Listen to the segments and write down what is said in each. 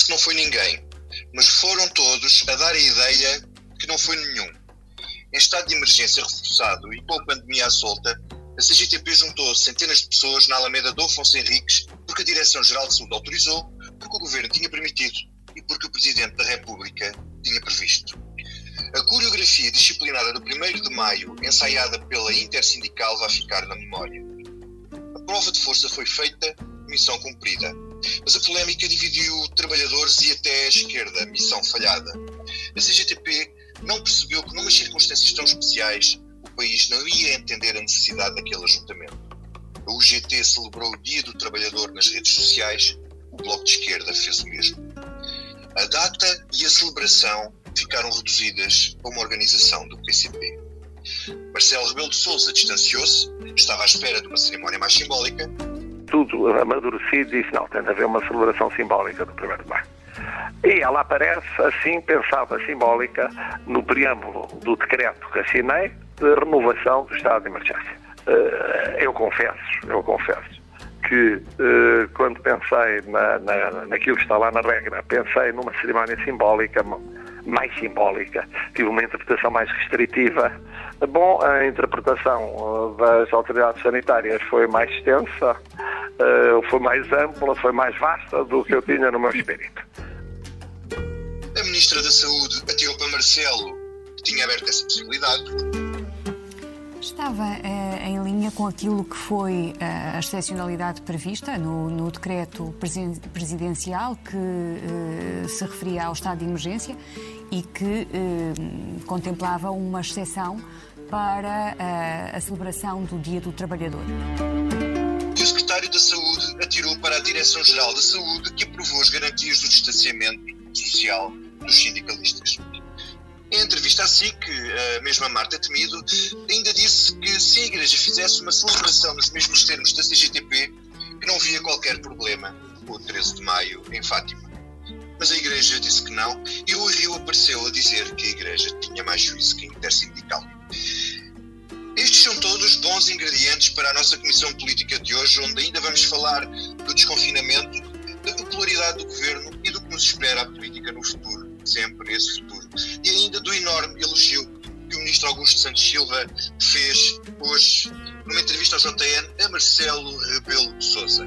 parece que não foi ninguém, mas foram todos a dar a ideia que não foi nenhum. Em estado de emergência reforçado e com a pandemia à solta, a CGTP juntou centenas de pessoas na Alameda do Afonso Henriques porque a Direção-Geral de Saúde autorizou, porque o Governo tinha permitido e porque o Presidente da República tinha previsto. A coreografia disciplinada do 1 de maio, ensaiada pela Intersindical, vai ficar na memória. A prova de força foi feita, missão cumprida. Mas a polémica dividiu trabalhadores e até a esquerda, missão falhada. A CGTP não percebeu que, numas circunstâncias tão especiais, o país não ia entender a necessidade daquele ajuntamento. A UGT celebrou o Dia do Trabalhador nas redes sociais, o Bloco de Esquerda fez o mesmo. A data e a celebração ficaram reduzidas a uma organização do PCP. Marcelo Rebelo de Sousa distanciou-se, estava à espera de uma cerimónia mais simbólica. Tudo amadurecido disse, não, tem de haver uma celebração simbólica do 1 de maio. E ela aparece, assim, pensava simbólica, no preâmbulo do decreto que assinei de renovação do estado de emergência. Eh, eu confesso, eu confesso, que eh, quando pensei na, na, naquilo que está lá na regra, pensei numa cerimónia simbólica, mais simbólica, tive uma interpretação mais restritiva. Bom, a interpretação eh, das autoridades sanitárias foi mais extensa, foi mais ampla, foi mais vasta do que eu tinha no meu espírito. A Ministra da Saúde atirou para Marcelo, que tinha aberto essa possibilidade. Estava eh, em linha com aquilo que foi eh, a excepcionalidade prevista no, no decreto presidencial que eh, se referia ao estado de emergência e que contemplava uma exceção para a celebração do Dia do Trabalhador. Secretário da Saúde atirou para a Direção-Geral da Saúde, que aprovou as garantias do distanciamento social dos sindicalistas. Em entrevista a SIC, a mesma Marta Temido ainda disse que se a Igreja fizesse uma celebração nos mesmos termos da CGTP, que não via qualquer problema o 13 de maio em Fátima. Mas a Igreja disse que não e o Rio apareceu a dizer que a Igreja tinha mais juízo que a intersindical. Estes são todos bons ingredientes para a nossa Comissão Política de hoje, onde ainda vamos falar do desconfinamento, da popularidade do Governo e do que nos espera a política no futuro sempre esse futuro. E ainda do enorme elogio que o ministro Augusto Santos Silva fez hoje, numa entrevista ao JN, a Marcelo Rebelo de Sousa.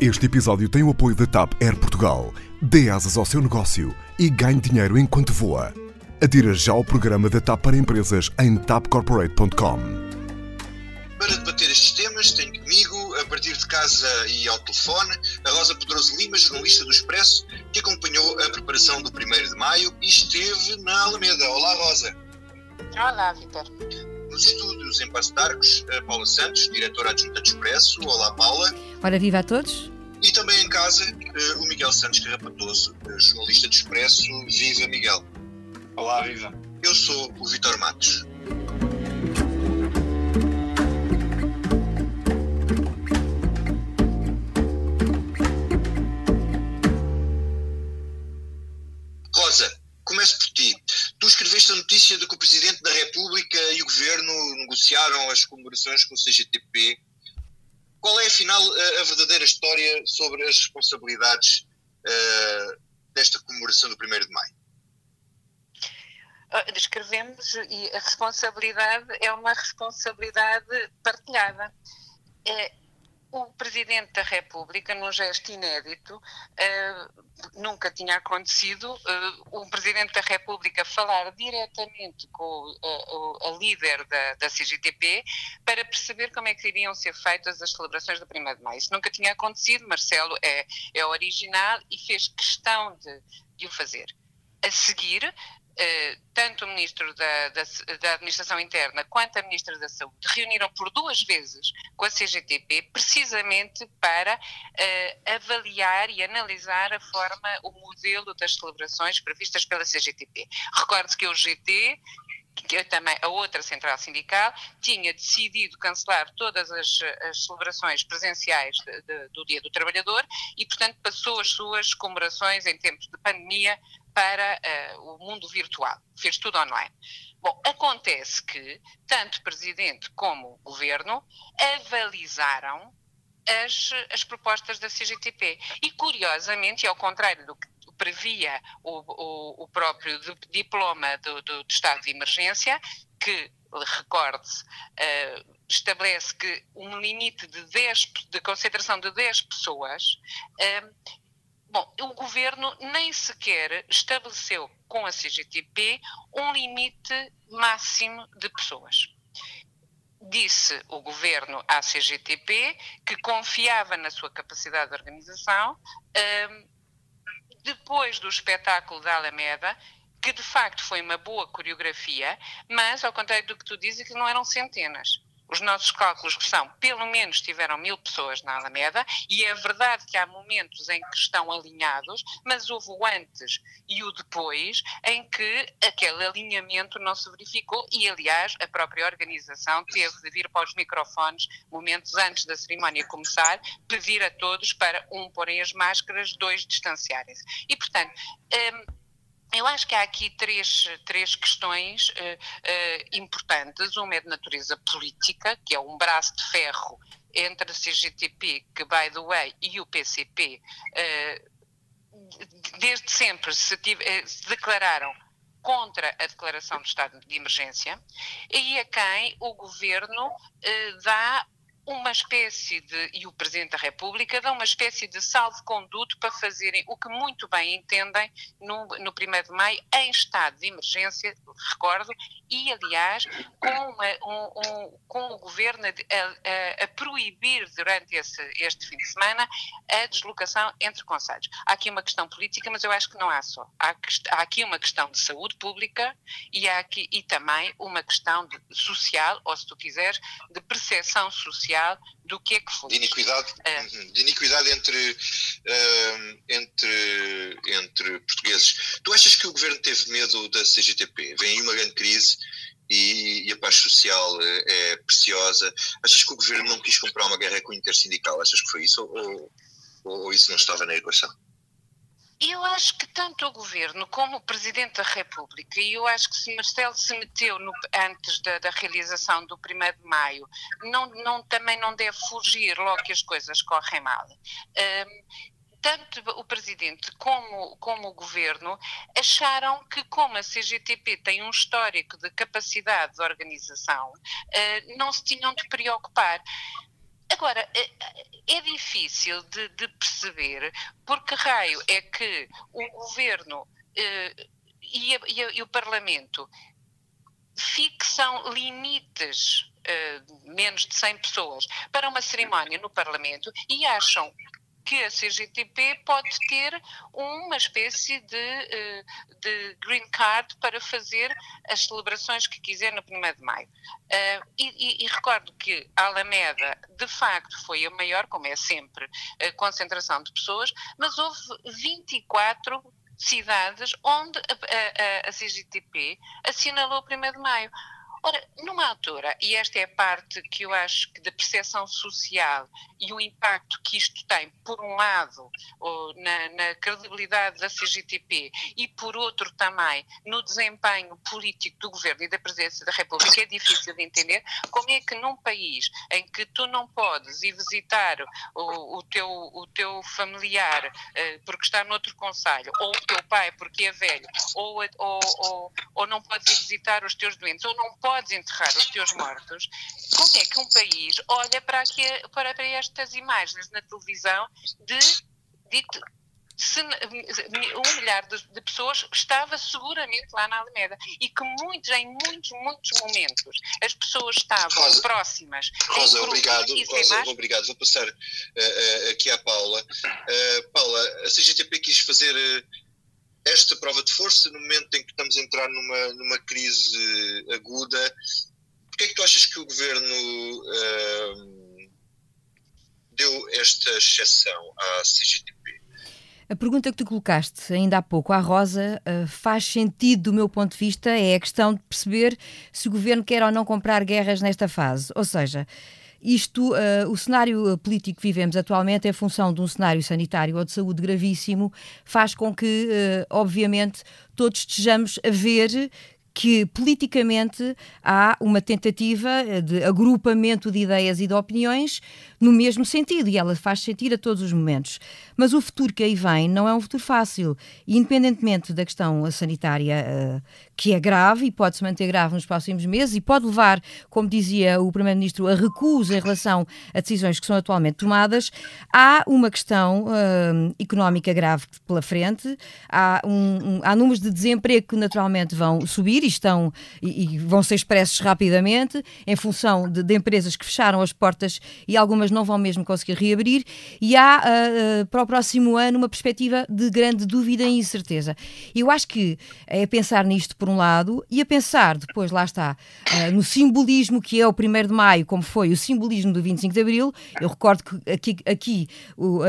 Este episódio tem o apoio da TAP Air Portugal. Dê asas ao seu negócio e ganhe dinheiro enquanto voa. Adira já ao programa da TAP para empresas em tapcorporate.com. Para debater estes temas, tenho comigo, a partir de casa e ao telefone, a Rosa Pedroso Lima, jornalista do Expresso, que acompanhou a preparação do 1 de maio e esteve na Alameda. Olá, Rosa. Olá, Vitor. Nos estúdios em Passo de Arcos, a Paula Santos, diretora adjunta do Expresso. Olá, Paula. Ora, viva a todos. E também em casa, eh, o Miguel Santos Carrapatoso, eh, jornalista do Expresso. Viva, Miguel. Olá, viva. Eu sou o Vitor Matos. Rosa, começo por ti. Tu escreveste a notícia de que o Presidente da República e o Governo negociaram as comemorações com o CGTP. Qual é, afinal, a, a verdadeira história sobre as responsabilidades uh, desta comemoração do 1 de Maio? Ah, descrevemos e a responsabilidade é uma responsabilidade partilhada. É, o Presidente da República, num gesto inédito, uh, nunca tinha acontecido, uh, um Presidente da República falar diretamente com uh, a líder da, da, CGTP para perceber como é que iriam ser feitas as celebrações do 1 de Maio. Isso nunca tinha acontecido, Marcelo é, é original e fez questão de, de o fazer. A seguir, tanto o Ministro da, da, da, Administração Interna quanto a Ministra da Saúde reuniram por duas vezes com a CGTP precisamente para uh, avaliar e analisar a forma, o modelo das celebrações previstas pela CGTP. Recordo-se que o GT que também a outra central sindical tinha decidido cancelar todas as, as celebrações presenciais de, de, do Dia do Trabalhador e, portanto, passou as suas comemorações em tempos de pandemia para uh, o mundo virtual. Fez tudo online. Bom, acontece que tanto Presidente como Governo avalizaram as, as propostas da CGTP. E, curiosamente, e ao contrário do que previa o, o, o próprio diploma do, do, do, estado de emergência, que, recorde-se, uh, estabelece que um limite de, 10, de concentração de 10 pessoas. Uh, bom, o governo nem sequer estabeleceu com a CGTP um limite máximo de pessoas disse o governo à CGTP que confiava na sua capacidade de organização. Um, depois do espetáculo da Alameda, que de facto foi uma boa coreografia, mas, ao contrário do que tu dizes, que não eram centenas. Os nossos cálculos são, pelo menos tiveram mil pessoas na Alameda, e é verdade que há momentos em que estão alinhados, mas houve o antes e o depois em que aquele alinhamento não se verificou e, aliás, a própria organização teve de vir para os microfones momentos antes da cerimónia começar, pedir a todos para, um, porem as máscaras, dois, distanciarem-se. E, portanto, hum, eu acho que há aqui três, três questões uh, uh, importantes. Uma é de natureza política, que é um braço de ferro entre a CGTP, que, by the way, e o PCP, uh, eh, desde sempre se, tive, se, declararam contra a declaração de estado de emergência, e a quem o governo dá uma espécie de, e o Presidente da República dão uma espécie de salvo-conduto para fazerem o que muito bem entendem no, no 1 de maio, em estado de emergência, recordo, e aliás, com, uma, um, um, com o Governo a, a, a, proibir durante esse, este fim de semana a deslocação entre conselhos. Há aqui uma questão política, mas eu acho que não há só. Há, há aqui uma questão de saúde pública e há aqui e também uma questão de, social, ou se tu quiseres, de percepção social do que é que foi. De iniquidade, é. de iniquidade entre, entre, entre portugueses. Tu achas que o governo teve medo da CGTP? Vem aí uma grande crise e, e, a paz social é, é preciosa. Achas que o governo não quis comprar uma guerra com o intersindical? Achas que foi isso ou, ou, ou isso não estava na equação? Eu acho que tanto o Governo como o Presidente da República, e eu acho que se Marcelo se meteu no, antes da, da, realização do 1 de Maio, não, não, também não deve fugir logo que as coisas correm mal. Um, tanto o Presidente como, como o Governo acharam que, como a CGTP tem um histórico de capacidade de organização, uh, não se tinham de preocupar. Agora, é, é difícil de, de, perceber por que raio é que o governo eh, e, a, e, a, e, o Parlamento fixam limites eh, menos de 100 pessoas para uma cerimónia no Parlamento e acham que a CGTP pode ter uma espécie de, eh, de green card para fazer as celebrações que quiser no 1 de maio. Uh, e, e, e, recordo que a Alameda, de facto, foi a maior, como é sempre, a concentração de pessoas, mas houve 24 cidades onde a, a, a CGTP assinalou o 1 de maio. Ora, numa altura, e esta é a parte que eu acho que da percepção social e o impacto que isto tem, por um lado, na, na, credibilidade da CGTP e por outro também no desempenho político do governo e da presidência da República, é difícil de entender como é que num país em que tu não podes ir visitar o, o teu, o teu familiar uh, porque está noutro conselho, ou o teu pai porque é velho, ou, ou, ou, ou não podes ir visitar os teus doentes, ou não podes enterrar os teus mortos, como é que um país olha para, aqui, para, para estas imagens na televisão de, de se, um milhar de, de, pessoas estava seguramente lá na Alameda e que muitos, em muitos, muitos momentos as pessoas estavam Rosa, próximas. Rosa, obrigado. Rosa, obrigado. Vou passar uh, uh, aqui à Paula. Uh, Paula, a CGTP quis fazer esta prova de força no momento em que estamos a entrar numa, numa crise aguda. Porquê é que tu achas que o governo uh, deu esta exceção à CGTP? A pergunta que tu colocaste ainda há pouco à Rosa uh, faz sentido do meu ponto de vista, é a questão de perceber se o governo quer ou não comprar guerras nesta fase. Ou seja, isto, uh, o cenário político que vivemos atualmente, em função de um cenário sanitário ou de saúde gravíssimo, faz com que, uh, obviamente, todos estejamos a ver que politicamente há uma tentativa de agrupamento de ideias e de opiniões no mesmo sentido, e ela faz sentido a todos os momentos. Mas o futuro que aí vem não é um futuro fácil, e independentemente da questão sanitária, uh, que é grave e pode se manter grave nos próximos meses, e pode levar, como dizia o Primeiro-Ministro, a recusa em relação a decisões que são atualmente tomadas, há uma questão uh, económica grave pela frente, há, um, um, há números de desemprego que naturalmente vão subir e, estão, e, e vão ser expressos rapidamente, em função de, de empresas que fecharam as portas e algumas não vão mesmo conseguir reabrir, e há uh, para o próximo ano uma perspectiva de grande dúvida e incerteza. Eu acho que é pensar nisto por um lado e a pensar depois, lá está, uh, no simbolismo que é o 1 de Maio, como foi o simbolismo do 25 de Abril. Eu recordo que aqui, aqui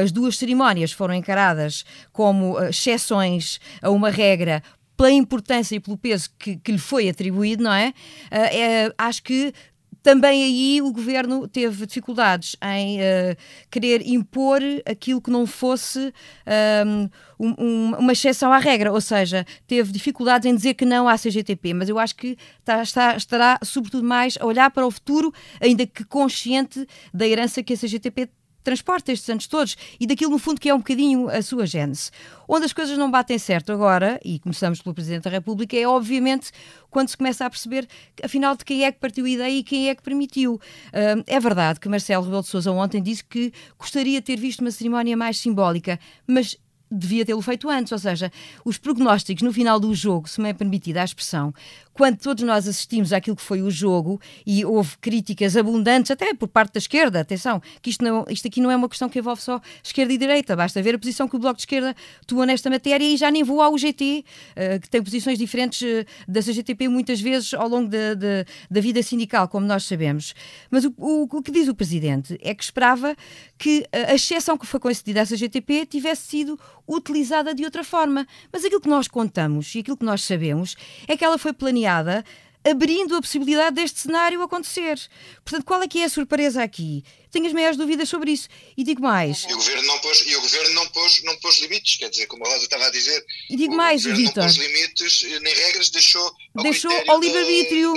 as duas cerimónias foram encaradas como exceções a uma regra pela importância e pelo peso que, que lhe foi atribuído, não é? Uh, é acho que também aí o governo teve dificuldades em uh, querer impor aquilo que não fosse ehm, um, um, uma exceção à regra, ou seja, teve dificuldades em dizer que não à CGTP, mas eu acho que está, está, estará sobretudo mais a olhar para o futuro, ainda que consciente da herança que a CGTP transporta estes anos todos e daquilo, no fundo, que é um bocadinho a sua gênese. Onde as coisas não batem certo agora, e começamos pelo Presidente da República, é obviamente quando se começa a perceber, afinal, de quem é que partiu a ideia e quem é que permitiu. Uh, é verdade que Marcelo Rebelo de Sousa ontem disse que gostaria de ter visto uma cerimónia mais simbólica, mas devia tê-lo feito antes, ou seja, os prognósticos no final do jogo, se me é permitida a expressão, quando todos nós assistimos àquilo que foi o jogo e houve críticas abundantes, até por parte da esquerda, atenção, que isto, não, isto aqui não é uma questão que envolve só esquerda e direita, basta ver a posição que o Bloco de Esquerda tomou nesta matéria e já nem vou ao GT, uh, que tem posições diferentes uh, da CGTP muitas vezes ao longo da, da, da vida sindical, como nós sabemos. Mas o, o, o, que diz o Presidente é que esperava que a exceção que foi concedida à CGTP tivesse sido utilizada de outra forma. Mas aquilo que nós contamos e aquilo que nós sabemos é que ela foi planeada abrindo a possibilidade deste cenário acontecer. Portanto, qual é que é a surpresa aqui? Tenho as maiores dúvidas sobre isso. E digo mais. E o governo não pôs, e o governo não pôs, não pôs limites, quer dizer, como a Rosa estava a dizer. E digo mais, Vitor. Não pôs limites nem regras, deixou ao, deixou ao livre-arbítrio.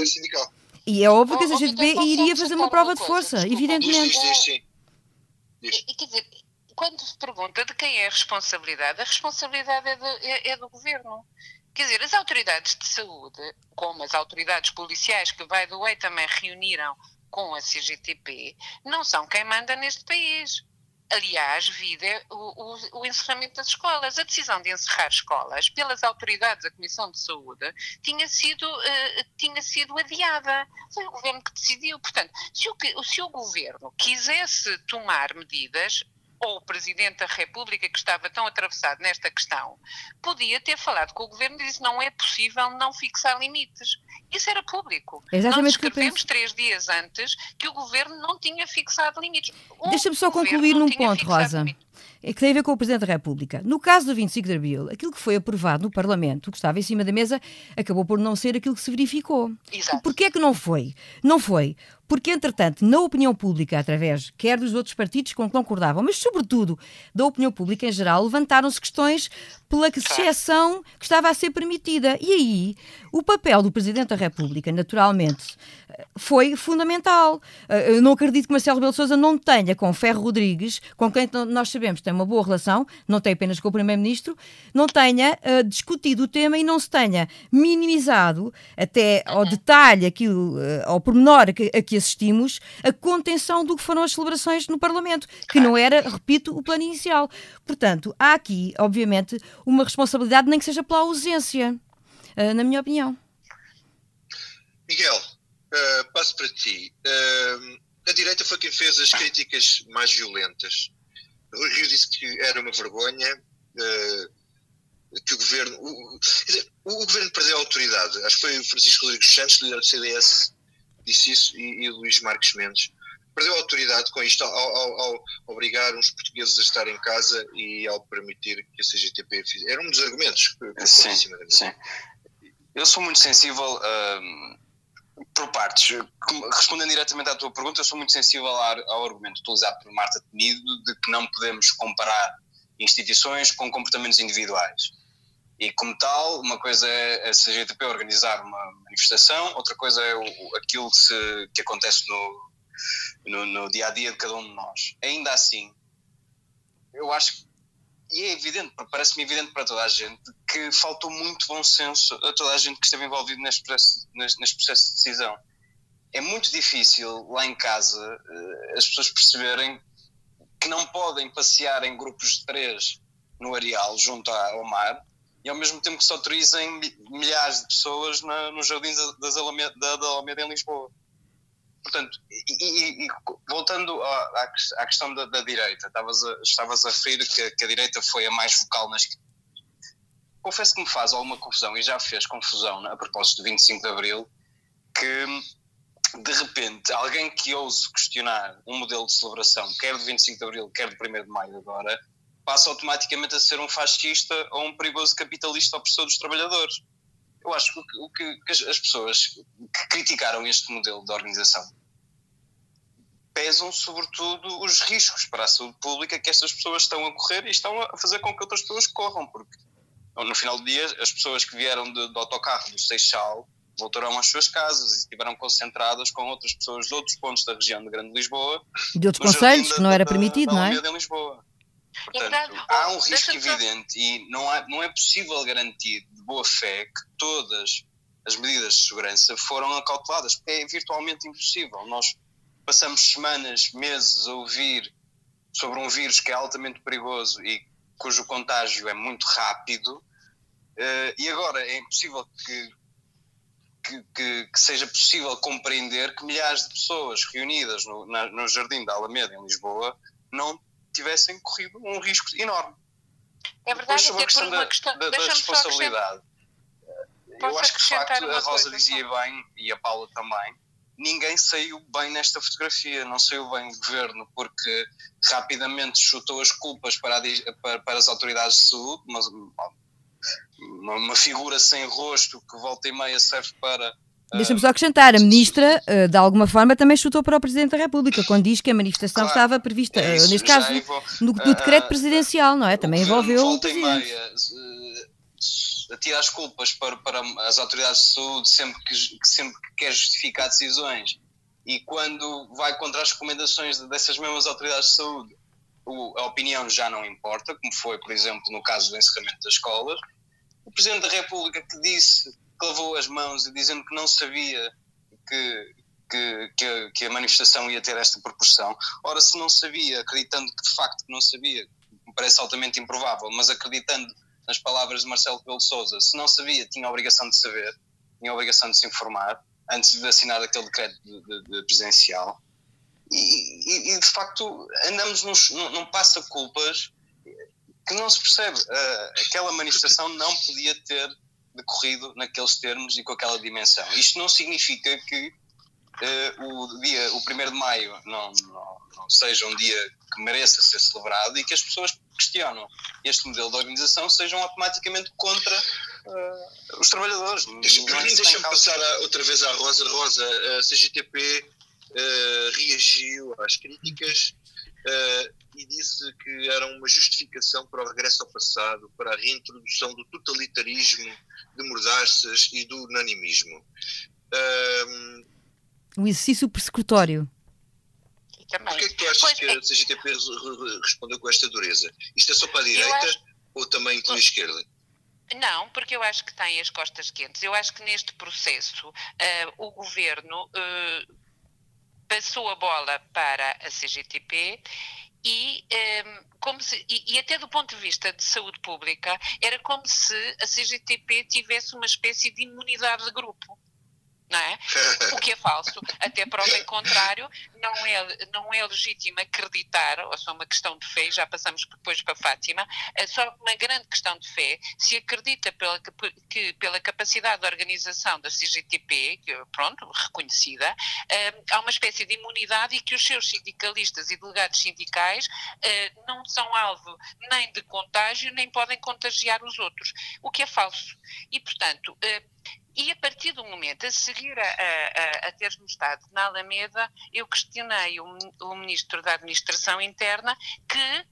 E é óbvio que a CGTB iria fazer uma prova de força, evidentemente. Diz, diz, diz, diz. Quer dizer, quando se pergunta de quem é a responsabilidade, a responsabilidade é do, é, é do governo. Quer dizer, as autoridades de saúde, como as autoridades policiais que, by the way, também reuniram com a CGTP, não são quem manda neste país. Aliás, vida o, o, o, encerramento das escolas. A decisão de encerrar escolas pelas autoridades da Comissão de Saúde tinha sido, uh, tinha sido adiada. Foi o governo que decidiu. Portanto, se o, se o governo quisesse tomar medidas, ou o Presidente da República, que estava tão atravessado nesta questão, podia ter falado com o Governo e disse não é possível não fixar limites. Isso era público. Exatamente Nós escrevemos três dias antes que o Governo não tinha fixado limites. Deixa-me só concluir num ponto, Rosa. Limites que tem a ver com o Presidente da República. No caso do 25 de Abril, aquilo que foi aprovado no Parlamento, que estava em cima da mesa, acabou por não ser aquilo que se verificou. Exato. Porquê é que não foi? Não foi porque, entretanto, na opinião pública, através quer dos outros partidos com que concordavam, mas sobretudo da opinião pública em geral, levantaram-se questões pela exceção que estava a ser permitida. E aí, o papel do Presidente da República, naturalmente, foi fundamental. Eh, eu não acredito que Marcelo Rebelo Sousa não tenha com Ferro Rodrigues, com quem nós sabemos que tem uma boa relação, não tem apenas com o Primeiro-Ministro, não tenha uh, discutido o tema e não se tenha minimizado até ao detalhe, aquilo, uh, ao pormenor a que, a que assistimos, a contenção do que foram as celebrações no Parlamento, que não era, repito, o plano inicial. Portanto, há aqui, obviamente, uma responsabilidade, nem que seja pela ausência, uh, na minha opinião. Miguel, uh, passo para ti. Uh, a direita foi quem fez as críticas mais violentas. Rui Rio disse que era uma vergonha, que o governo. O, dizer, o, governo perdeu a autoridade. Acho que foi o Francisco Rodrigues Santos, líder do CDS, disse isso, e, e o Luís Marques Mendes perdeu a autoridade com isto ao, ao, ao, obrigar uns portugueses a estar em casa e ao permitir que a CGTP fizesse. Era um dos argumentos que eu sim, cima da Sim. Eu sou muito sensível um, por partes. Respondendo diretamente à tua pergunta, eu sou muito sensível ao, argumento utilizado por Marta Tenido de que não podemos comparar instituições com comportamentos individuais. E como tal, uma coisa é a CGTP organizar uma manifestação, outra coisa é o, aquilo que, se, que acontece no, no, no, dia a dia de cada um de nós. Ainda assim, eu acho e é evidente, parece-me evidente para toda a gente, que faltou muito bom senso a toda a gente que esteve envolvido neste processo, neste processo de decisão. É muito difícil lá em casa eh, as pessoas perceberem que não podem passear em grupos de três no areal junto ao mar e ao mesmo tempo que se autorizem milhares de pessoas na, no jardim das Alameda, da, da Alameda em Lisboa. Portanto, e, e, voltando à, à, questão da, da direita, estavas a, estavas a referir que, que, a direita foi a mais vocal nas confesso que me faz alguma confusão e já fez confusão né, a propósito do 25 de Abril que de repente alguém que ouse questionar um modelo de celebração quer do 25 de Abril quer do 1 de Maio agora passa automaticamente a ser um fascista ou um perigoso capitalista opressor dos trabalhadores. Eu acho que o que, que as pessoas que criticaram este modelo de organização pesam sobretudo os riscos para a saúde pública que estas pessoas estão a correr e estão a fazer com que outras pessoas corram, porque no final do dia as pessoas que vieram de, autocarro do Seixal voltaram às suas casas e estiveram concentradas com outras pessoas de outros pontos da região de Grande Lisboa. De outros conselhos, que não era permitido, não é? Portanto, há um risco evidente e não, há, não é possível garantir de boa fé que todas as medidas de segurança foram acauteladas, é virtualmente impossível. Nós passamos semanas, meses a ouvir sobre um vírus que é altamente perigoso e cujo contágio é muito rápido, Uh, e agora é impossível que, que, que, que, seja possível compreender que milhares de pessoas reunidas no, na, no Jardim da Alameda, em Lisboa, não tivessem corrido um risco enorme. É verdade, sobre a questão, da, questão da, da responsabilidade. Eu acho que de facto a Rosa dizia bem, e a Paula também, ninguém saiu bem nesta fotografia, não saiu bem o governo, porque rapidamente chutou as culpas para, a, para, para as autoridades de saúde, mas uma, uma, figura sem rosto que volta e meia serve para Deixa-me só acrescentar, a ministra, eh, de alguma forma, também chutou para o Presidente da República, quando diz que a manifestação claro, estava prevista, é isso, neste caso, no, no, decreto presidencial, não é? Também envolveu o Presidente. Meia, atira as culpas para, para as autoridades de saúde sempre que, sempre que quer justificar decisões e quando vai contra as recomendações dessas mesmas autoridades de saúde, a opinião já não importa, como foi, por exemplo, no caso do encerramento das escolas. O Presidente da República que disse que lavou as mãos e dizendo que não sabia que, que, que, a, que, a, manifestação ia ter esta proporção. Ora, se não sabia, acreditando que de facto não sabia, me parece altamente improvável, mas acreditando nas palavras de Marcelo Rebelo de Sousa, se não sabia, tinha a obrigação de saber, tinha a obrigação de se informar antes de assinar aquele decreto de, de, de presidencial. E, e, e, de facto andamos num, num passa-culpas que não se percebe. Uh, aquela manifestação não podia ter decorrido naqueles termos e com aquela dimensão. Isto não significa que uh, o dia, o 1 de maio, não, não, não, seja um dia que mereça ser celebrado e que as pessoas que questionam este modelo de organização sejam automaticamente contra uh, os trabalhadores. Deixa-me deixa passar a, outra vez à Rosa. Rosa, a CGTP uh, eh, reagiu às críticas uh, e disse que era uma justificação para o regresso ao passado, para a reintrodução do totalitarismo, de mordaças e do unanimismo. Uh, um exercício persecutório. Porquê é que tu achas pois que é. a CGTP respondeu com esta dureza? Isto é só para a direita acho... ou também inclui a esquerda? Não, porque eu acho que tem as costas quentes. Eu acho que neste processo uh, o governo uh, passou a bola para a CGTP e, um, ehm, se, e, e, até do ponto de vista de saúde pública, era como se a CGTP tivesse uma espécie de imunidade de grupo não é? O que é falso, até prova em contrário, não é, não é legítimo acreditar, ou só uma questão de fé, já passamos depois para Fátima, é só uma grande questão de fé, se acredita pela, que, pela capacidade de organização da CGTP, que, pronto, reconhecida, eh, há uma espécie de imunidade e que os seus sindicalistas e delegados sindicais eh, não são alvo nem de contágio, nem podem contagiar os outros, o que é falso. E, portanto, eh, e a partir do momento, a seguir a, a, a teres estado na Alameda, eu questionei o, o Ministro da Administração Interna que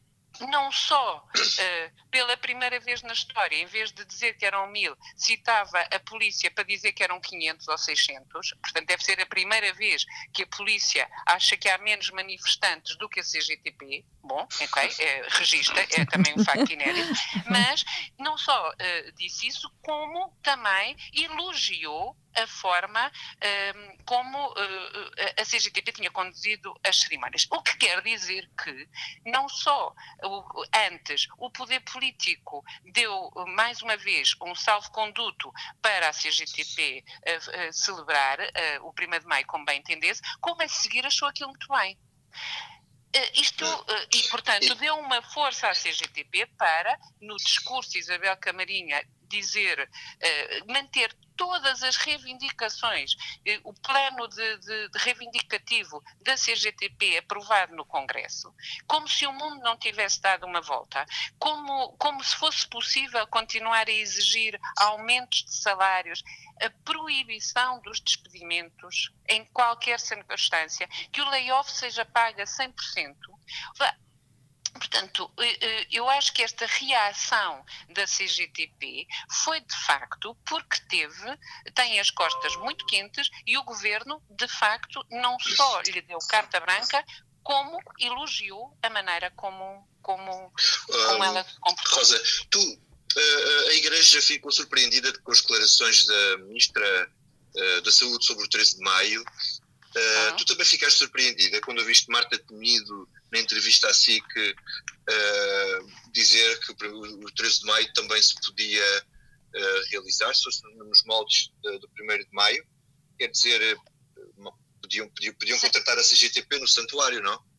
não só uh, pela primeira vez na história, em vez de dizer que eram mil, citava a polícia para dizer que eram 500 ou 600, portanto deve ser a primeira vez que a polícia acha que há menos manifestantes do que a CGTP, bom, ok, é, registra, é também um facto inédito, mas não só uh, disse isso, como também elogiou a forma uh, como uh, a CGTP tinha conduzido as cerimónias. O que quer dizer que não só o, antes o poder político deu mais uma vez um salvo-conduto para a CGTP uh, celebrar o 1 de maio como bem entendesse, como a seguir achou aquilo muito bem. Uh, isto, uh, e portanto, deu uma força à CGTP para, no discurso Isabel Camarinha dizer, uh, manter todas as reivindicações, uh, o plano de, de, de, reivindicativo da CGTP aprovado no Congresso, como se o mundo não tivesse dado uma volta, como, como se fosse possível continuar a exigir aumentos de salários, a proibição dos despedimentos em qualquer circunstância, que o layoff seja pago a 100%. Portanto, eh, eh, eu acho que esta reação da CGTP foi de facto porque teve, tem as costas muito quentes e o governo, de facto, não só lhe deu carta branca, como elogiou a maneira como, como, como ela se comportou. Rosa, tu, a, a Igreja ficou surpreendida com as declarações da Ministra eh, da Saúde sobre o 13 de Maio. Uhum. Tu também ficaste surpreendida quando ouviste Marta Temido na entrevista a si que uh, dizer que o 13 de maio também se podia uh, realizar, se fosse nos moldes de, do 1 de maio, quer dizer, uh, podiam, podiam, podiam contratar a CGTP no santuário, não?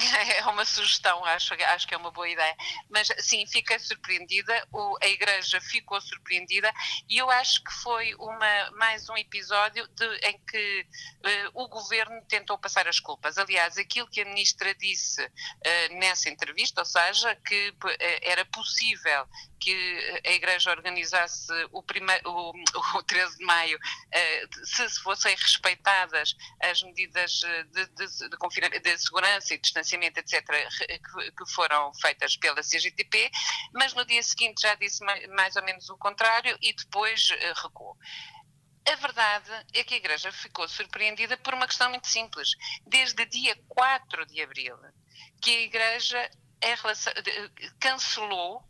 É uma sugestão, acho, acho que é uma boa ideia. Mas sim, fiquei surpreendida, o, a Igreja ficou surpreendida e eu acho que foi uma, mais um episódio de, em que uh, o governo tentou passar as culpas. Aliás, aquilo que a ministra disse uh, nessa entrevista, ou seja, que uh, era possível que a Igreja organizasse o, primeiro, o, o 13 de maio, se fossem respeitadas as medidas de, de, de, de segurança e distanciamento etc., que foram feitas pela CGTP, mas no dia seguinte já disse mais ou menos o contrário e depois eh, recuou. A verdade é que a Igreja ficou surpreendida por uma questão muito simples. Desde dia 4 de abril, que a Igreja relação, cancelou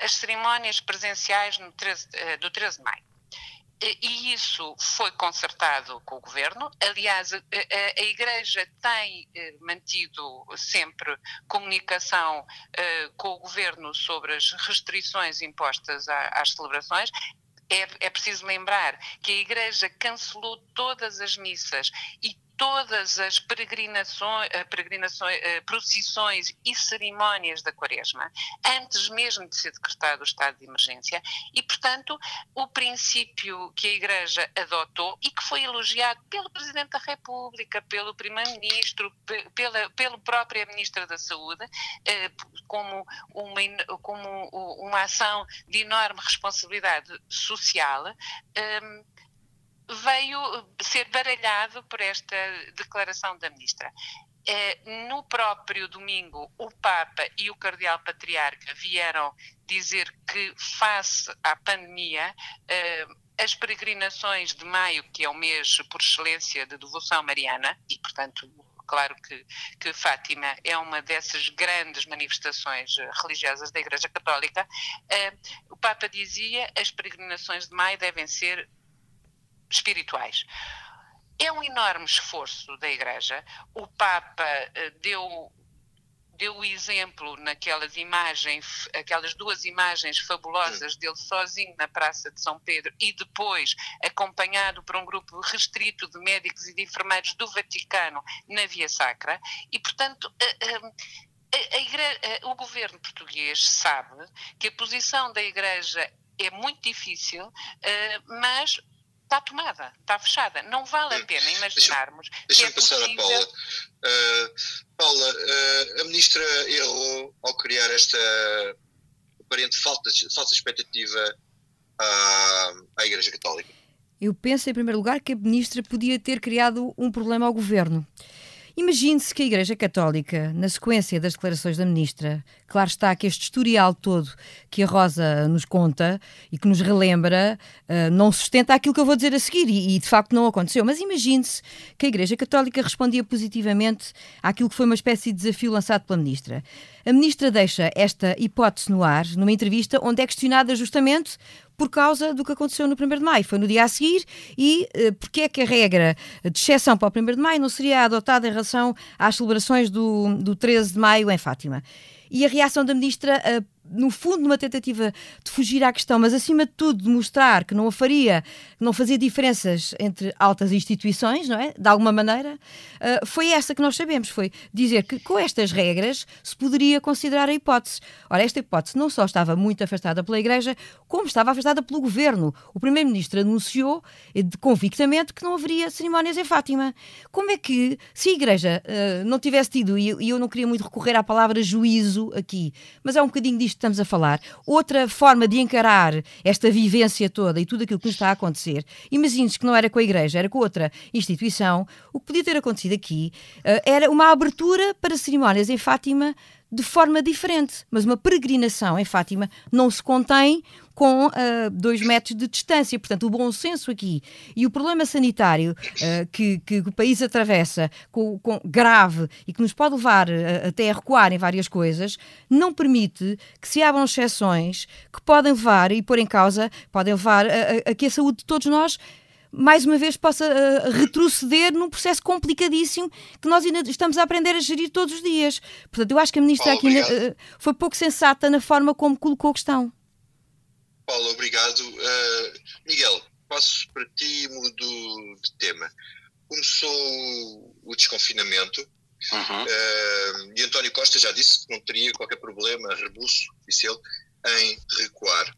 as cerimónias presenciais 13, eh, do 13 de maio e isso foi consertado com o governo. Aliás, a, a, Igreja tem eh, mantido sempre comunicação eh, com o governo sobre as restrições impostas às celebrações. É, é preciso lembrar que a Igreja cancelou todas as missas e todas as peregrinações, eh, peregrinações, eh, procissões e cerimónias da Quaresma, antes mesmo de ser decretado o estado de emergência, e, portanto, o princípio que a Igreja adotou e que foi elogiado pelo Presidente da República, pelo Primeiro-Ministro, pela, pelo própria Ministra da Saúde, eh, como uma, como uma ação de enorme responsabilidade social, veio ser baralhado por esta declaração da ministra. Eh, no próprio domingo, o Papa e o Cardeal Patriarca vieram dizer que, face à pandemia, eh, as peregrinações de maio, que é o mês por excelência de devoção mariana, e portanto claro que, que, Fátima é uma dessas grandes manifestações religiosas da Igreja Católica, eh, o Papa dizia as peregrinações de maio devem ser espirituais. É um enorme esforço da Igreja. O Papa uh, deu deu o exemplo naquelas imagens, aquelas duas imagens fabulosas dele sozinho na Praça de São Pedro e depois acompanhado por um grupo restrito de médicos e de enfermeiros do Vaticano na Via Sacra e, portanto, a, a, a o governo português sabe que a posição da Igreja é muito difícil, eh, mas está tomada, está fechada. Não vale a pena imaginarmos deixa, deixa é passar possível... a Paula. Uh, Paula, uh, a ministra errou ao criar esta aparente falta, falsa expectativa à, à Igreja Católica. Eu penso, em primeiro lugar, que a ministra podia ter criado um problema ao governo. Imagine-se que a Igreja Católica, na sequência das declarações da Ministra, claro está que este historial todo que a Rosa nos conta e que nos relembra uh, não sustenta aquilo que eu vou dizer a seguir e, e de facto não aconteceu. Mas imagine-se que a Igreja Católica respondia positivamente àquilo que foi uma espécie de desafio lançado pela Ministra. A Ministra deixa esta hipótese no ar numa entrevista onde é questionada justamente por causa do que aconteceu no 1 de Maio. Foi no dia a seguir e uh, porque é que a regra de exceção para o 1 de Maio não seria adotada em relação às celebrações do, do 13 de Maio em Fátima. E a reação da Ministra uh, no fundo, numa tentativa de fugir à questão, mas acima de tudo de mostrar que não a faria, que não fazia diferenças entre altas instituições, não é? De alguma maneira, uh, foi essa que nós sabemos, foi dizer que com estas regras se poderia considerar a hipótese. Ora, esta hipótese não só estava muito afastada pela Igreja, como estava afastada pelo Governo. O Primeiro-Ministro anunciou eh, de, convictamente que não haveria cerimónias em Fátima. Como é que, se a Igreja uh, não tivesse tido, e e eu não queria muito recorrer à palavra juízo aqui, mas é um bocadinho disto estamos a falar, outra forma de encarar esta vivência toda e tudo aquilo que nos está a acontecer, imagine-se que não era com a Igreja, era com outra instituição, o que podia ter acontecido aqui uh, era uma abertura para cerimónias em Fátima de forma diferente. Mas uma peregrinação em Fátima não se contém com uh, dois metros de distância. Portanto, o bom senso aqui e o problema sanitário uh, que, que, o país atravessa com, com, grave e que nos pode levar uh, até a recuar em várias coisas, não permite que se abram exceções que podem levar e pôr em causa, podem levar a, a, a que a saúde de todos nós mais uma vez possa uh, retroceder num processo complicadíssimo que nós ainda estamos a aprender a gerir todos os dias. Portanto, eu acho que a ministra Paulo, aqui uh, foi pouco sensata na forma como colocou a questão. Paulo, obrigado. Uh, Miguel, passo para ti mudo de tema. Começou o desconfinamento uhum. e António Costa já disse que não teria qualquer problema, rebuço, disse ele, em recuar.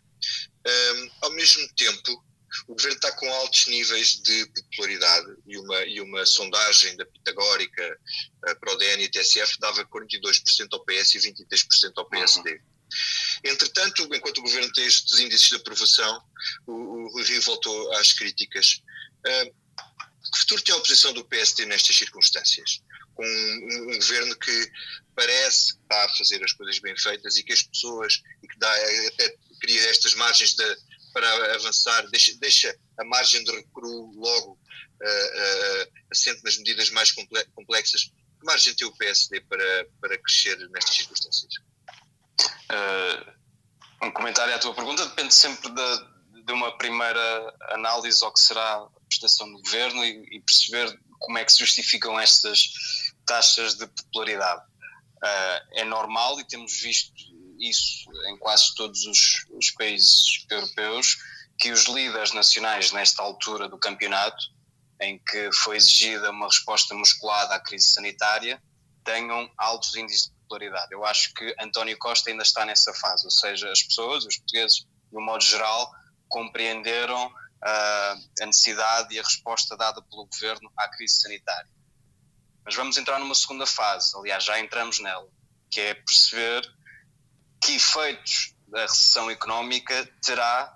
ao mesmo tempo, o governo está com altos níveis de popularidade e uma, e uma sondagem da Pitagórica uh, para o DN e TSF dava 42% ao PS e 23% ao PSD. Entretanto, enquanto o governo tem estes índices de aprovação, o, o Rio voltou às críticas. Uh, que futuro tem a oposição do PSD nestas circunstâncias? Com um, um, governo que parece que está a fazer as coisas bem feitas e que as pessoas, e que dá, até cria estas margens de, para avançar, deixa, deixa a margem de recuo logo uh, uh, assente nas medidas mais complexas. Que margem tem o PSD para, para crescer nestas circunstâncias? Uh, um comentário à tua pergunta depende sempre de, de, uma primeira análise ao que será a prestação do governo e, e perceber como é que se justificam estas taxas de popularidade. Uh, é normal e temos visto isso em quase todos os, os países europeus, que os líderes nacionais, nesta altura do campeonato, em que foi exigida uma resposta musculada à crise sanitária, tenham altos índices de popularidade. Eu acho que António Costa ainda está nessa fase, ou seja, as pessoas, os portugueses, de um modo geral, compreenderam uh, a necessidade e a resposta dada pelo governo à crise sanitária. Mas vamos entrar numa segunda fase, aliás, já entramos nela, que é perceber que efeitos da recessão económica terá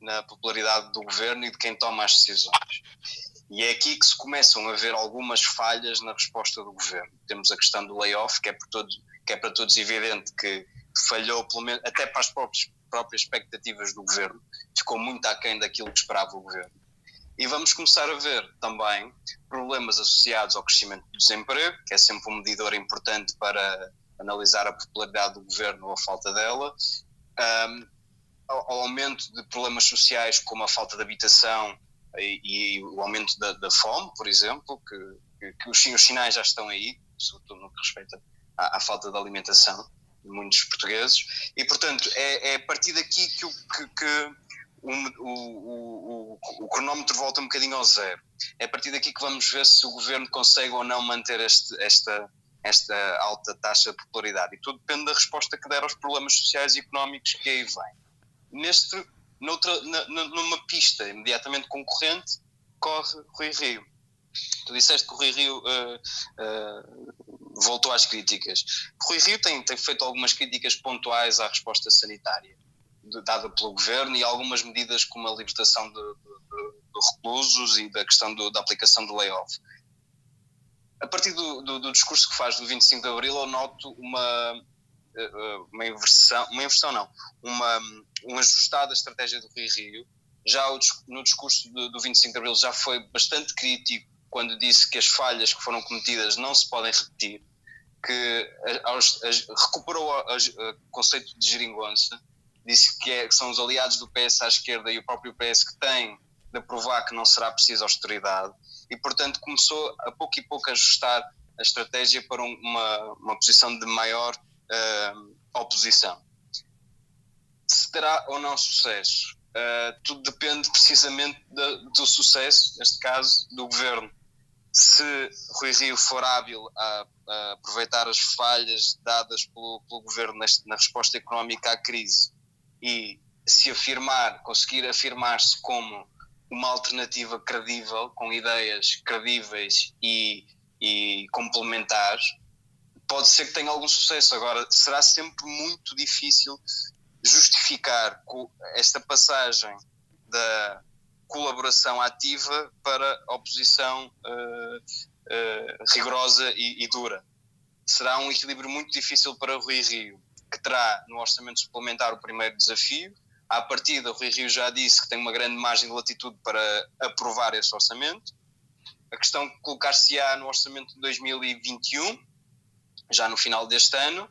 na popularidade do governo e de quem toma as decisões. E é aqui que se começam a ver algumas falhas na resposta do governo. Temos a questão do layoff, que é, por todo, que é para todos evidente que falhou, pelo menos, até para as próprias, próprias expectativas do governo, ficou muito aquém daquilo que esperava o governo. E vamos começar a ver também problemas associados ao crescimento do desemprego, que é sempre um medidor importante para analisar a popularidade do governo ou a falta dela, um, ao, aumento de problemas sociais como a falta de habitação e, e o aumento da, da, fome, por exemplo, que, que os, os, sinais já estão aí, sobretudo no que respeita à, à falta de alimentação de muitos portugueses, e portanto é, é a partir daqui que, o, que, que o, o, o, o, cronómetro volta um bocadinho ao zero. É a partir daqui que vamos ver se o governo consegue ou não manter este, esta, esta alta taxa de popularidade. E tudo depende da resposta que der aos problemas sociais e económicos que aí vem. Neste, noutra, na, numa pista imediatamente concorrente, corre Rui Rio. Tu disseste que o Rui Rio uh, uh, voltou às críticas. Rui Rio tem, tem feito algumas críticas pontuais à resposta sanitária dada pelo governo e algumas medidas como a libertação de, de, de reclusos e da questão do, da aplicação do layoff a partir do, do, do, discurso que faz do 25 de Abril, eu noto uma, uma inversão, uma inversão não, uma, uma ajustada estratégia do Rio Rio. Já no discurso do, do 25 de Abril já foi bastante crítico quando disse que as falhas que foram cometidas não se podem repetir, que aos, recuperou o conceito de geringonça, disse que, é, que, são os aliados do PS à esquerda e o próprio PS que tem de provar que não será preciso austeridade e, portanto, começou a pouco e pouco a ajustar a estratégia para uma, uma posição de maior uh, oposição. Se terá ou não sucesso? Uh, tudo depende precisamente de, do sucesso, neste caso, do governo se Rui Rio for hábil a, a aproveitar as falhas dadas pelo, pelo governo neste, na resposta económica à crise e se afirmar, conseguir afirmar-se como uma alternativa credível, com ideias credíveis e, e complementares, pode ser que tenha algum sucesso. Agora, será sempre muito difícil justificar esta passagem da colaboração ativa para oposição uh, uh, rigorosa e, e, dura. Será um equilíbrio muito difícil para o Rui Rio, que terá no orçamento suplementar o primeiro desafio. À partida, o Rui Rio já disse que tem uma grande margem de latitude para aprovar esse orçamento. A questão que colocar-se-á no orçamento de 2021, já no final deste ano,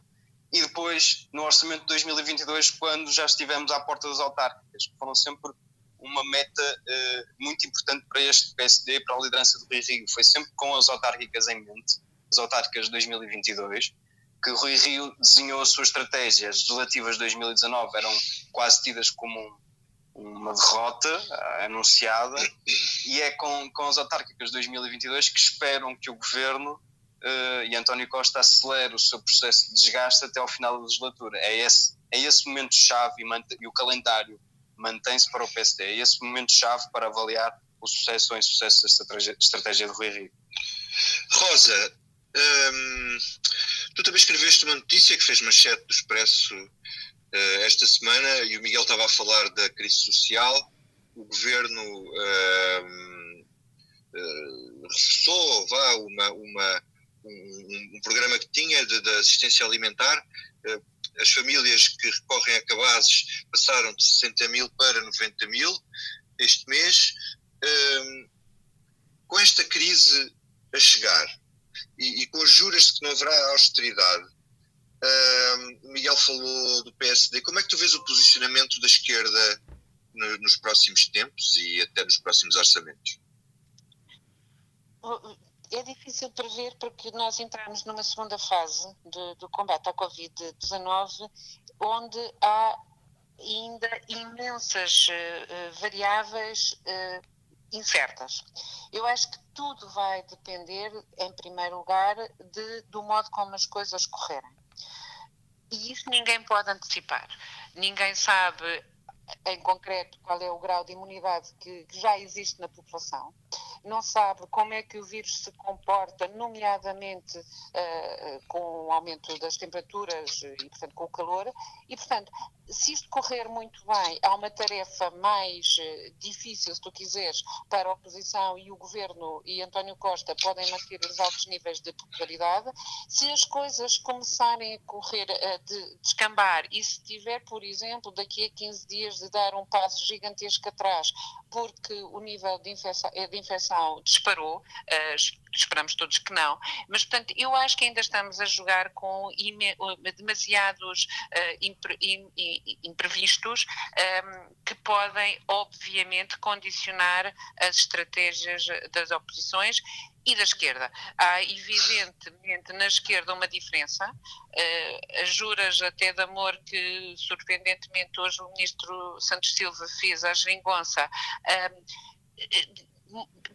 e depois no orçamento de 2022, quando já estivemos à porta das autárquicas, que foram sempre uma meta uh, muito importante para este PSD, para a liderança do Rui Rio. Foi sempre com as autárquicas em mente, as autárquicas de 2022, que Rui Rio desenhou a sua estratégia. As legislativas de 2019 eram quase tidas como uma derrota uh, anunciada, e é com, com as autárquicas de 2022 que esperam que o governo uh, e António Costa acelere o seu processo de desgaste até ao final da legislatura. É esse, é esse momento-chave e, e o calendário mantém-se para o PSD. É esse momento-chave para avaliar o sucesso ou insucesso da estratégia, do Rui Rio. Rosa, hum, tu também escreveste uma notícia que fez manchete do Expresso uh, esta semana e o Miguel estava a falar da crise social. O governo hum, uh, reforçou vá, uma, uma, um, um, programa que tinha de, de assistência alimentar. Uh, as famílias que recorrem a cabazes passaram de 60 mil para 90 mil este mês. Um, com esta crise a chegar e, e, com os juros de que não haverá austeridade, um, Miguel falou do PSD. Como é que tu vês o posicionamento da esquerda no, nos próximos tempos e até nos próximos orçamentos? É difícil prever porque nós entramos numa segunda fase de, do combate à Covid-19, onde há ainda imensas uh, variáveis uh, incertas. Eu acho que tudo vai depender, em primeiro lugar, de, do modo como as coisas correrem. E isso ninguém pode antecipar. Ninguém sabe em concreto qual é o grau de imunidade que, que, já existe na população, não sabe como é que o vírus se comporta, nomeadamente uh, com o aumento das temperaturas e, portanto, com o calor, e, portanto, se isto correr muito bem, há uma tarefa mais uh, difícil, se tu quiseres, para a oposição e o governo e António Costa podem manter os altos níveis de popularidade. Se as coisas começarem a correr, uh, de descambar, e se tiver, por exemplo, daqui a 15 dias de dar um passo gigantesco atrás, porque o nível de infecção, de infecção disparou, uh, esperamos todos que não, mas portanto eu acho que ainda estamos a jogar com demasiados uh, imprevistos um, ehm, que podem obviamente condicionar as estratégias das oposições e da esquerda. Há evidentemente na esquerda uma diferença, uh, as juras até de amor que surpreendentemente hoje o ministro Santos Silva fez à geringonça, uh,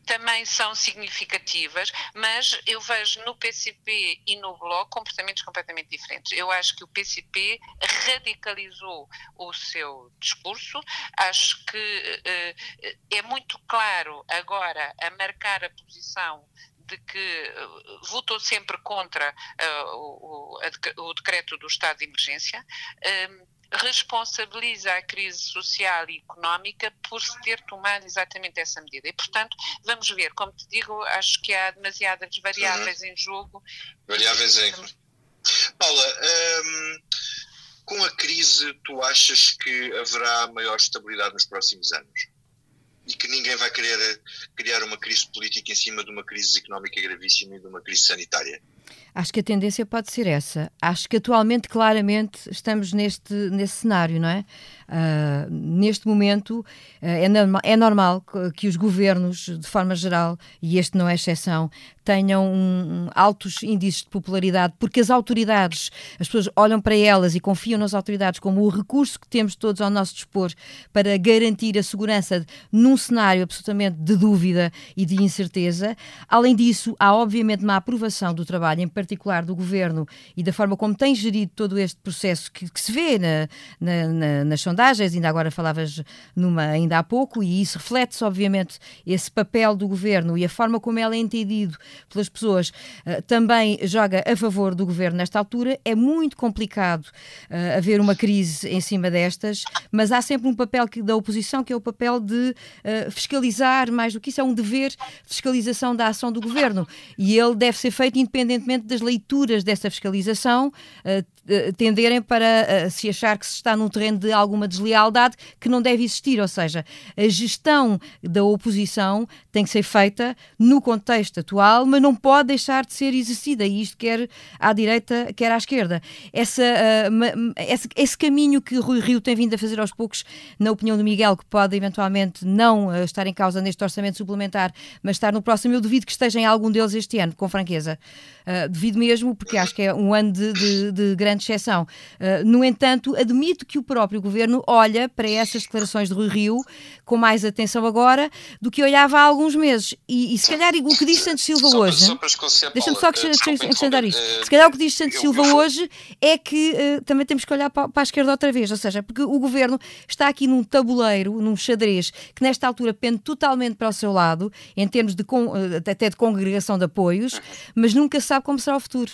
também são significativas, mas eu vejo no PCP e no Bloco comportamentos completamente diferentes. Eu acho que o PCP radicalizou o seu discurso, acho que uh, é muito claro agora a marcar a posição de que uh, votou sempre contra uh, o, o, decreto do estado de emergência. Responsabiliza a crise social e económica por se ter tomado exatamente essa medida. E, portanto, vamos ver, como te digo, acho que há demasiadas variáveis uhum. em jogo. Variáveis em. Paula, hum, com a crise, tu achas que haverá maior estabilidade nos próximos anos? E que ninguém vai querer criar uma crise política em cima de uma crise económica gravíssima e de uma crise sanitária? Acho que a tendência pode ser essa. Acho que atualmente, claramente, estamos neste, nesse cenário, não é? Uh, neste momento, uh, é, é normal que os governos, de forma geral, e este não é exceção, tenham um, altos índices de popularidade, porque as autoridades, as pessoas olham para elas e confiam nas autoridades como o recurso que temos todos ao nosso dispor para garantir a segurança num cenário absolutamente de dúvida e de incerteza. Além disso, há obviamente uma aprovação do trabalho, em particular do governo e da forma como tem gerido todo este processo que, que se vê na, na, na, nas sondagens, ainda agora falavas numa ainda há pouco, e isso reflete-se, obviamente, esse papel do governo e a forma como ela é entendido pelas pessoas uh, também joga a favor do governo nesta altura. É muito complicado uh, haver uma crise em cima destas, mas há sempre um papel que, da oposição que é o papel de uh, fiscalizar, mais do que isso, é um dever de fiscalização da ação do governo. E ele deve ser feito independentemente das leituras dessa fiscalização tenderem para se achar que se está num terreno de alguma deslealdade que não deve existir. Ou seja, a gestão da oposição tem que ser feita no contexto atual mas não pode deixar de ser exercida, e isto quer à direita, quer à esquerda. Essa, uh, esse, esse, caminho que Rui Rio tem vindo a fazer aos poucos, na opinião do Miguel, que pode eventualmente não uh, estar em causa neste orçamento suplementar, mas estar no próximo, eu duvido que esteja em algum deles este ano, com franqueza. Uh, devido mesmo, porque acho que é um ano de, de, de grande exceção. No entanto, admito que o próprio governo olha para essas declarações de Rui Rio com mais atenção agora do que olhava há alguns meses. E, e se calhar o que disse Santos Silva hoje. Deixa-me só acrescentar isto. Se calhar o que diz Santos Silva hoje é que uh, também temos que olhar para, para, a esquerda outra vez. Ou seja, porque o governo está aqui num tabuleiro, num xadrez, que nesta altura pende totalmente para o seu lado, em termos de até de congregação de apoios, mas nunca sabe como será o futuro.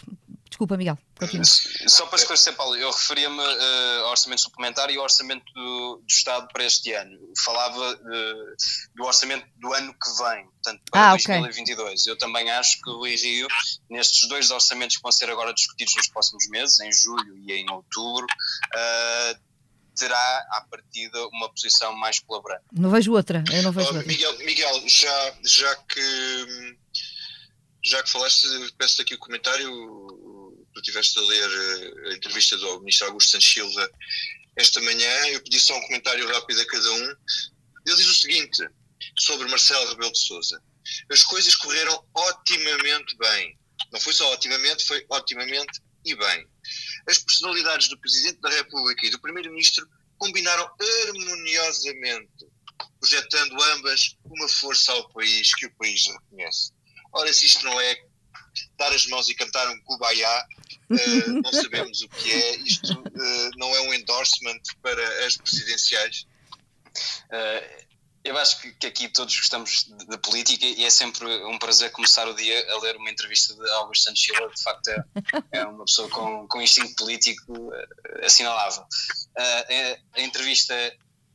Desculpa, Miguel. Continua. Só para esclarecer, Paulo, eu referia-me uh, ao orçamento suplementar e ao orçamento do, do Estado para este ano. Falava uh, do orçamento do ano que vem, portanto, para ah, 2022. Okay. Eu também acho que o Rio, nestes dois orçamentos que vão ser agora discutidos nos próximos meses, em julho e em outubro, uh, terá à partida uma posição mais colaborante. Não vejo outra, eu não vejo outra. Miguel, Miguel já, já que já que falaste, peço aqui o comentário tu tiveste a ler eh, a entrevista do ministro Augusto Santos Silva esta manhã, eu pedi só um comentário rápido a cada um. Ele diz o seguinte sobre Marcelo Rebelo de Sousa. As coisas correram otimamente bem. Não foi só otimamente, foi otimamente e bem. As personalidades do Presidente da República e do Primeiro-Ministro combinaram harmoniosamente, projetando ambas uma força ao país que o país reconhece. Ora, se isto não é dar as mãos e cantar um Kubaiá, uh, não sabemos o que é. Isto uh, não é um endorsement para as presidenciais? Uh, eu acho que, que, aqui todos gostamos de, de, política e é sempre um prazer começar o dia a ler uma entrevista de Augusto Santos Silva. De facto, é, é uma pessoa com, com instinto político assinalável. a entrevista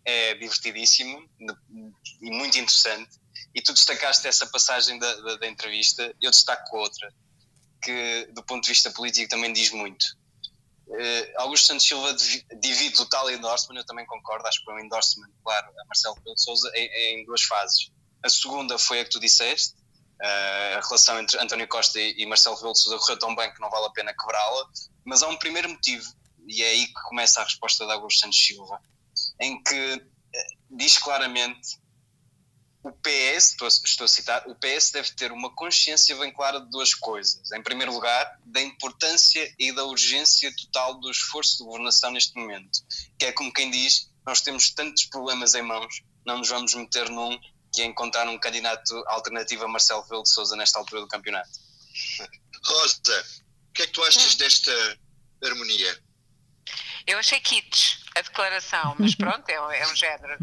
é divertidíssima e muito interessante e tu destacaste essa passagem da, da, da, entrevista, eu destaco outra, que do ponto de vista político também diz muito. Uh, Augusto Santos Silva divide o tal endorsement, eu também concordo, acho que foi um endorsement, claro, a Marcelo Rebelo de Sousa, em, em, duas fases. A segunda foi a que tu disseste, uh, a relação entre António Costa e, e Marcelo Rebelo de Sousa correu tão bem que não vale a pena quebrá-la, mas há um primeiro motivo, e é aí que começa a resposta de Augusto Santos Silva, em que uh, diz claramente o PS, estou, estou a citar, o PS deve ter uma consciência bem clara de duas coisas. Em primeiro lugar, da importância e da urgência total do esforço de governação neste momento. Que é como quem diz, nós temos tantos problemas em mãos, não nos vamos meter num que é encontrar um candidato alternativo a Marcelo Rebelo de Sousa nesta altura do campeonato. Rosa, o que é que tu achas desta harmonia? Eu achei kits a declaração, mas pronto, é, um, é um género.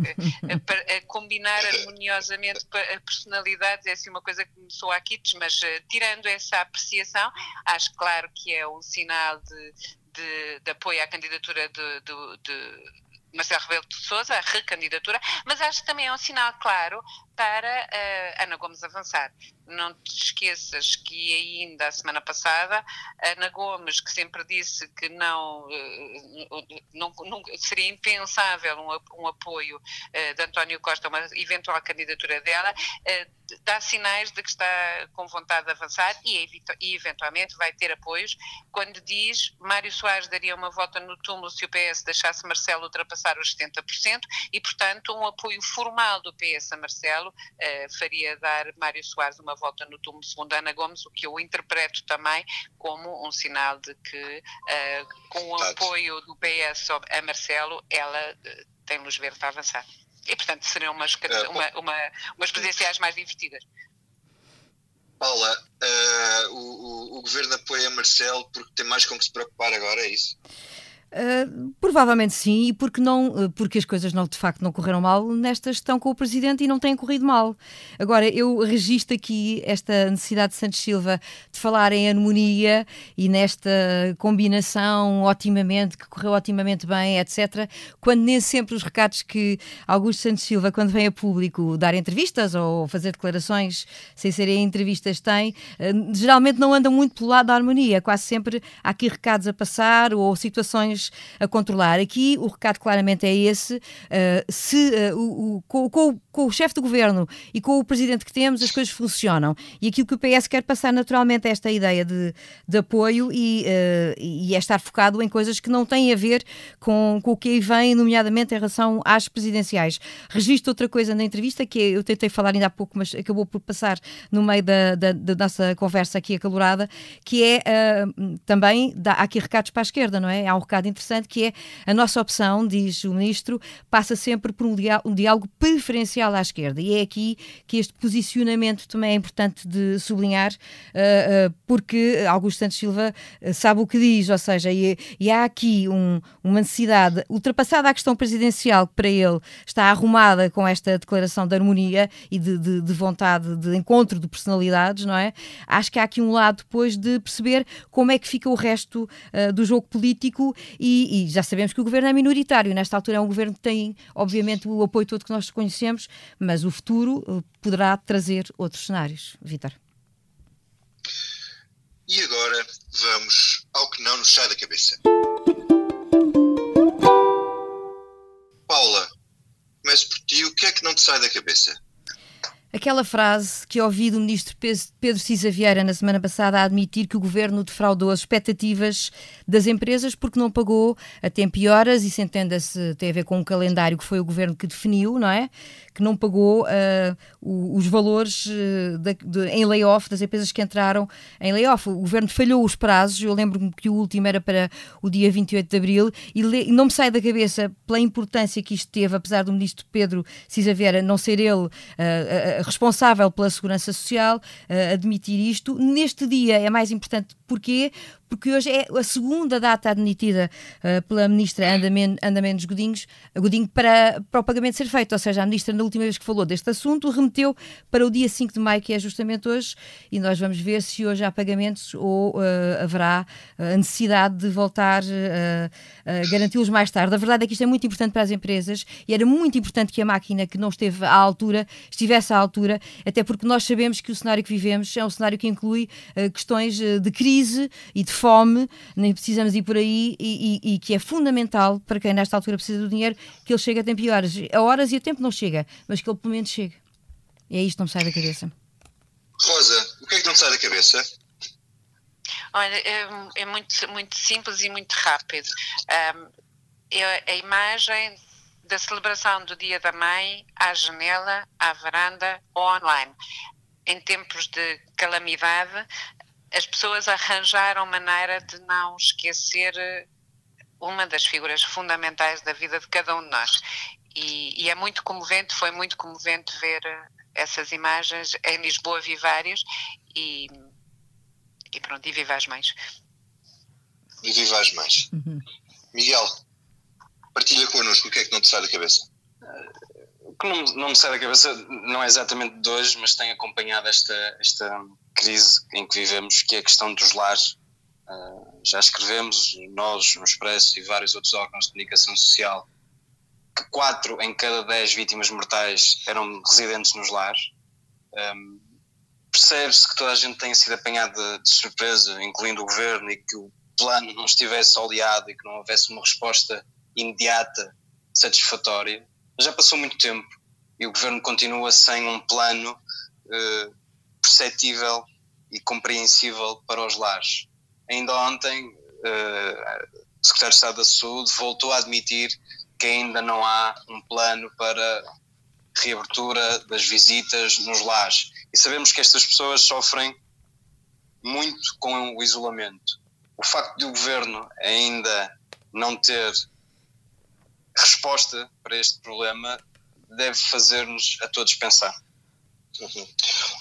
Para combinar harmoniosamente personalidades é assim uma coisa que me soa a kits, mas uh, tirando essa apreciação, acho claro que é um sinal de, de, de apoio à candidatura de, de, de Marcelo Rebelo de Sousa, a recandidatura, mas acho que também é um sinal claro para uh, Ana Gomes avançar. Não te esqueças que ainda a semana passada, Ana Gomes, que sempre disse que não, uh, não, não seria impensável um, um apoio uh, de António Costa a uma eventual candidatura dela, dá sinais de que está com vontade de avançar e, e, eventualmente vai ter apoios quando diz Mário Soares daria uma volta no túmulo se o PS deixasse Marcelo ultrapassar os 70% e, portanto, um apoio formal do PS a Marcelo uh, faria dar Mário Soares uma volta no túmulo segundo Ana Gomes, o que eu interpreto também como um sinal de que uh, com o apoio do PS a Marcelo ela uh, tem luz verde para avançar. E, portanto, seriam umas, uma, uma, umas presidenciais mais divertidas. Paula, uh, o, o, o, governo apoia Marcelo porque tem mais com que se preocupar agora, é isso? Uh, provavelmente sim, e porque não, uh, porque as coisas não, de facto não correram mal nesta gestão com o Presidente e não têm corrido mal. Agora, eu registro aqui esta necessidade de Santos Silva de falar em harmonia e nesta combinação otimamente, que correu otimamente bem, etc., quando nem sempre os recados que Augusto Santos Silva, quando vem a público dar entrevistas ou fazer declarações sem serem entrevistas, tem, uh, geralmente não andam muito pelo lado da harmonia, quase sempre há aqui recados a passar ou situações a controlar. Aqui o recado claramente é esse: uh, se uh, o, o, com, com, com, o chefe de governo e com o presidente que temos, as coisas funcionam. E aquilo que o PS quer passar naturalmente é esta ideia de, de apoio e, uh, e é estar focado em coisas que não têm a ver com, com o que aí vem, nomeadamente em relação às presidenciais. Registro outra coisa na entrevista que eu tentei falar ainda há pouco, mas acabou por passar no meio da, da, da nossa conversa aqui acalorada, que é também, dá, há aqui recados para a esquerda, não é? Há um recado interessante que é a nossa opção, diz o Ministro, passa sempre por um diálogo, um preferencial à esquerda. E é aqui que este posicionamento também é importante de sublinhar, uh, uh, porque Augusto Santos Silva uh, sabe o que diz, ou seja, e, e há aqui um, uma necessidade, ultrapassada a questão presidencial, que para ele está arrumada com esta declaração de harmonia e de, de, de vontade de encontro de personalidades, não é? Acho que há aqui um lado depois de perceber como é que fica o resto do jogo político e, e, já sabemos que o governo é minoritário. Nesta altura é um governo que tem, obviamente, o apoio todo que nós conhecemos, mas o futuro eh, poderá trazer outros cenários. Vítor. E agora vamos ao que não nos sai da cabeça. Paula, começo por ti. O que é que não te sai da cabeça? Aquela frase que ouvi do ministro Pedro Cisa Vieira na semana passada a admitir que o governo defraudou as expectativas das empresas porque não pagou a tempo e horas, isso entenda-se, tem a ver com o calendário que foi o governo que definiu, não é? Que não pagou uh, os valores uh, de, de, em layoff das empresas que entraram em layoff. O governo falhou os prazos, eu lembro-me que o último era para o dia 28 de abril e, le, não me sai da cabeça pela importância que isto teve, apesar do ministro Pedro Cisa Vieira não ser ele. Uh, responsável pela segurança social uh, admitir isto. Neste dia é mais importante porquê? porque hoje é a segunda data admitida uh, pela ministra Anda, Men Anda Menos Godinhos, Godinho para, para o pagamento ser feito. Ou seja, a ministra, na última vez que falou deste assunto, remeteu para o dia 5 de maio, que é justamente hoje, e nós vamos ver se hoje há pagamentos ou uh, haverá a necessidade de voltar a garanti-los mais tarde. A verdade é que isto é muito importante para as empresas e era muito importante que a máquina que não esteve à altura estivesse à altura, até porque nós sabemos que o cenário que vivemos é um cenário que inclui questões de crise e de fome, nem precisamos ir por aí, e, e, e, que é fundamental para quem nesta altura precisa do dinheiro, que ele chegue a tempo e horas. A horas e a tempo não chega, mas que ele pelo menos chegue. E é isto que não me sai da cabeça. Rosa, o que é que não te sai da cabeça? Olha, é, é muito, muito simples e muito rápido. Um, é a imagem da celebração do Dia da Mãe à janela, à varanda ou online. Em tempos de calamidade, as pessoas arranjaram maneira de não esquecer eh, uma das figuras fundamentais da vida de cada um de nós. E, e, é muito comovente, foi muito comovente ver eh, essas imagens em Lisboa, vi várias, e, e pronto, e viva as mães. E viva as mães. Uhum. Miguel, partilha connosco o que é que não te sai da cabeça. O que não, não me sai da cabeça não é exatamente de hoje, mas tem acompanhado esta, esta crise em que vivemos, que é a questão dos lares Uh, já escrevemos, nós, no Expresso e vários outros órgãos de comunicação social, que 4 em cada 10 vítimas mortais eram residentes nos lares. Um, Percebe-se que toda a gente tenha sido apanhada de surpresa, incluindo o governo, e que o plano não estivesse oleado e que não houvesse uma resposta imediata, satisfatória. Já passou muito tempo e o governo continua sem um plano uh, perceptível e compreensível para os lares. Ainda ontem, uh, o secretário de Estado da Saúde voltou a admitir que ainda não há um plano para reabertura das visitas nos lares. E sabemos que estas pessoas sofrem muito com o isolamento. O facto de o governo ainda não ter resposta para este problema deve fazer-nos a todos pensar. Uhum.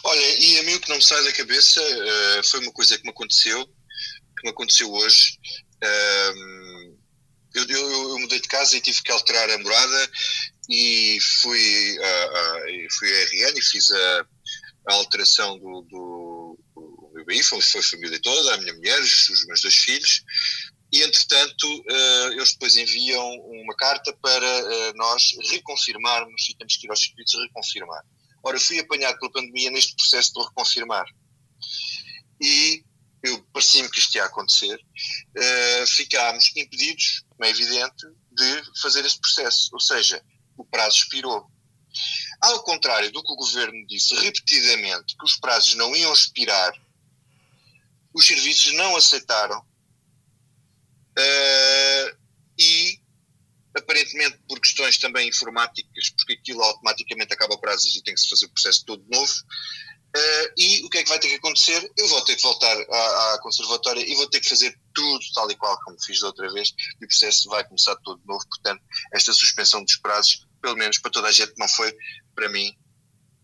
Olha, e a mim o que não me sai da cabeça uh, foi uma coisa que me aconteceu, que me aconteceu hoje. Uh, eu, eu, eu, mudei de casa e tive que alterar a morada e fui, uh, fui à RN e fiz a, a alteração do, do, do meu BI, foi, foi a família toda, a minha mulher, os meus dois filhos, e entretanto uh, eles depois enviam uma carta para nós reconfirmarmos e temos que ir aos serviços reconfirmar. Ora, fui apanhado pela pandemia neste processo de reconfirmar. E eu parecia-me que isto ia acontecer, uh, ficámos impedidos, como é evidente, de fazer esse processo. Ou seja, o prazo expirou. Ao contrário do que o governo disse repetidamente, que os prazos não iam expirar, os serviços não aceitaram uh, e, aparentemente por questões também informáticas, porque aquilo automaticamente acaba prazos e tem que se fazer o processo todo novo, Uh, e o que é que vai ter que acontecer? Eu vou ter que voltar à, à, conservatória e vou ter que fazer tudo tal e qual como fiz da outra vez e o processo vai começar todo de novo. Portanto, esta suspensão dos prazos, pelo menos para toda a gente, não foi, para mim,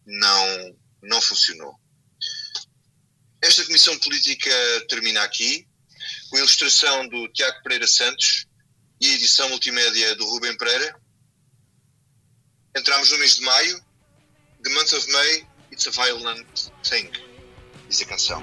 não, não funcionou. Esta comissão política termina aqui, com a ilustração do Tiago Pereira Santos e a edição multimédia do Rubem Pereira. Entramos no mês de maio, the month of May It's a violent thing, diz a canção.